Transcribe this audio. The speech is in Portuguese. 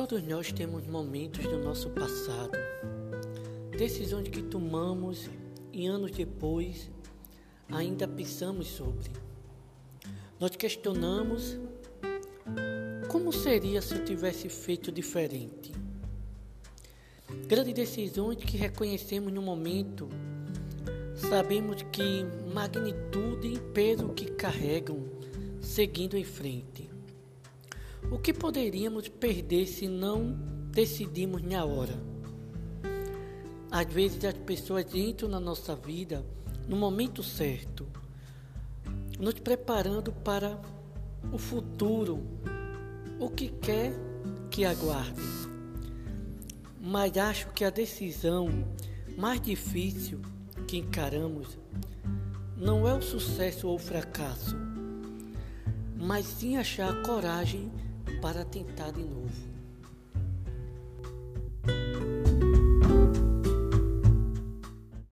Todos nós temos momentos do nosso passado, decisões que tomamos e anos depois ainda pensamos sobre. Nós questionamos como seria se eu tivesse feito diferente. Grandes decisões que reconhecemos no momento, sabemos que magnitude e peso que carregam seguindo em frente. O que poderíamos perder se não decidimos na hora? Às vezes as pessoas entram na nossa vida no momento certo, nos preparando para o futuro, o que quer que aguarde. Mas acho que a decisão mais difícil que encaramos não é o sucesso ou o fracasso, mas sim achar coragem para tentar de novo.